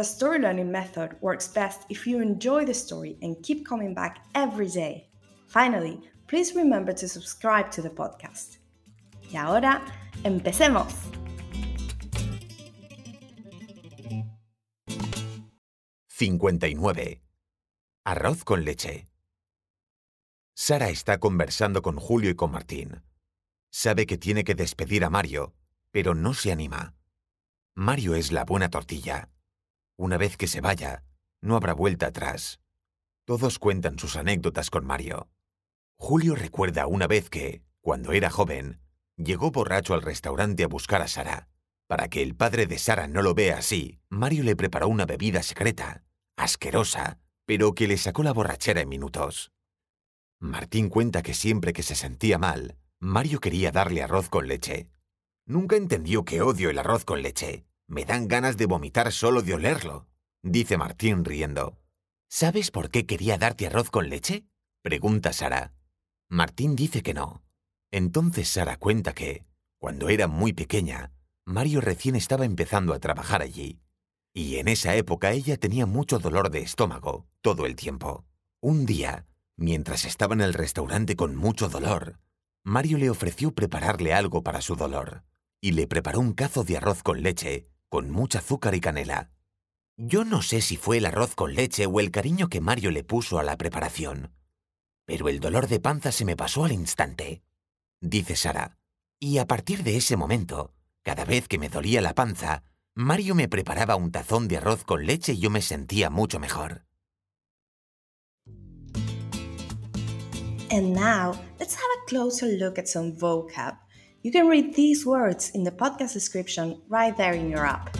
the story learning method works best if you enjoy the story and keep coming back every day. Finally, please remember to subscribe to the podcast. Y ahora, empecemos. «59. Arroz con leche. Sara está conversando con Julio y con Martín. Sabe que tiene que despedir a Mario, pero no se anima. Mario es la buena tortilla. Una vez que se vaya, no habrá vuelta atrás. Todos cuentan sus anécdotas con Mario. Julio recuerda una vez que, cuando era joven, llegó borracho al restaurante a buscar a Sara. Para que el padre de Sara no lo vea así, Mario le preparó una bebida secreta, asquerosa, pero que le sacó la borrachera en minutos. Martín cuenta que siempre que se sentía mal, Mario quería darle arroz con leche. Nunca entendió que odio el arroz con leche. Me dan ganas de vomitar solo de olerlo, dice Martín riendo. ¿Sabes por qué quería darte arroz con leche? pregunta Sara. Martín dice que no. Entonces Sara cuenta que, cuando era muy pequeña, Mario recién estaba empezando a trabajar allí. Y en esa época ella tenía mucho dolor de estómago todo el tiempo. Un día, mientras estaba en el restaurante con mucho dolor, Mario le ofreció prepararle algo para su dolor, y le preparó un cazo de arroz con leche, con mucha azúcar y canela. Yo no sé si fue el arroz con leche o el cariño que Mario le puso a la preparación, pero el dolor de panza se me pasó al instante, dice Sara. Y a partir de ese momento, cada vez que me dolía la panza, Mario me preparaba un tazón de arroz con leche y yo me sentía mucho mejor. And now, let's have a closer look at some vocab. You can read these words in the podcast description right there in your app.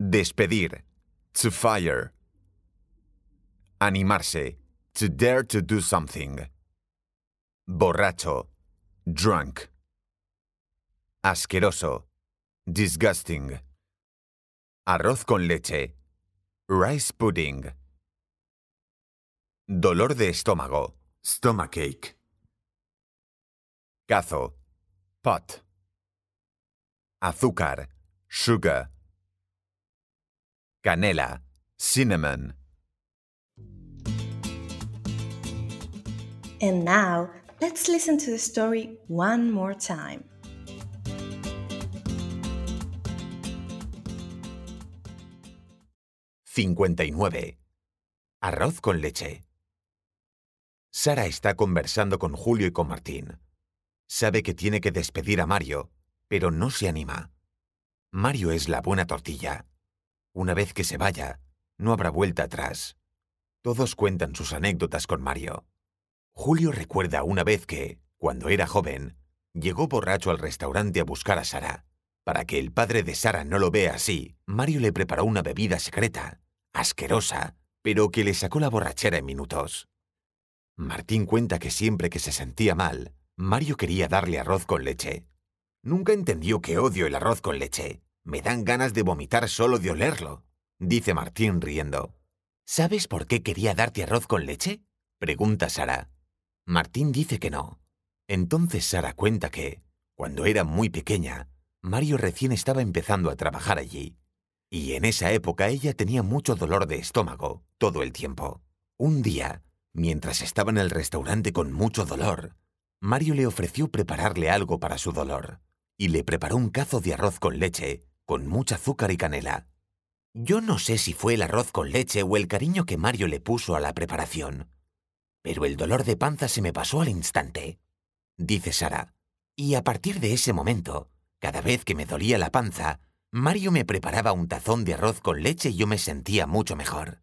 Despedir. To fire. Animarse. To dare to do something. Borracho. Drunk. Asqueroso. Disgusting. Arroz con leche. Rice pudding. Dolor de estómago. Stomachache. Cazo. Pot. Azúcar. Sugar. Canela. Cinnamon. And now, let's listen to the story one more time. «59. Arroz con leche. Sara está conversando con Julio y con Martín. Sabe que tiene que despedir a Mario, pero no se anima. Mario es la buena tortilla. Una vez que se vaya, no habrá vuelta atrás. Todos cuentan sus anécdotas con Mario. Julio recuerda una vez que, cuando era joven, llegó borracho al restaurante a buscar a Sara. Para que el padre de Sara no lo vea así, Mario le preparó una bebida secreta, asquerosa, pero que le sacó la borrachera en minutos. Martín cuenta que siempre que se sentía mal, Mario quería darle arroz con leche. Nunca entendió que odio el arroz con leche. Me dan ganas de vomitar solo de olerlo, dice Martín riendo. ¿Sabes por qué quería darte arroz con leche? pregunta Sara. Martín dice que no. Entonces Sara cuenta que, cuando era muy pequeña, Mario recién estaba empezando a trabajar allí. Y en esa época ella tenía mucho dolor de estómago todo el tiempo. Un día, mientras estaba en el restaurante con mucho dolor, Mario le ofreció prepararle algo para su dolor, y le preparó un cazo de arroz con leche, con mucha azúcar y canela. Yo no sé si fue el arroz con leche o el cariño que Mario le puso a la preparación, pero el dolor de panza se me pasó al instante, dice Sara. Y a partir de ese momento, cada vez que me dolía la panza, Mario me preparaba un tazón de arroz con leche y yo me sentía mucho mejor.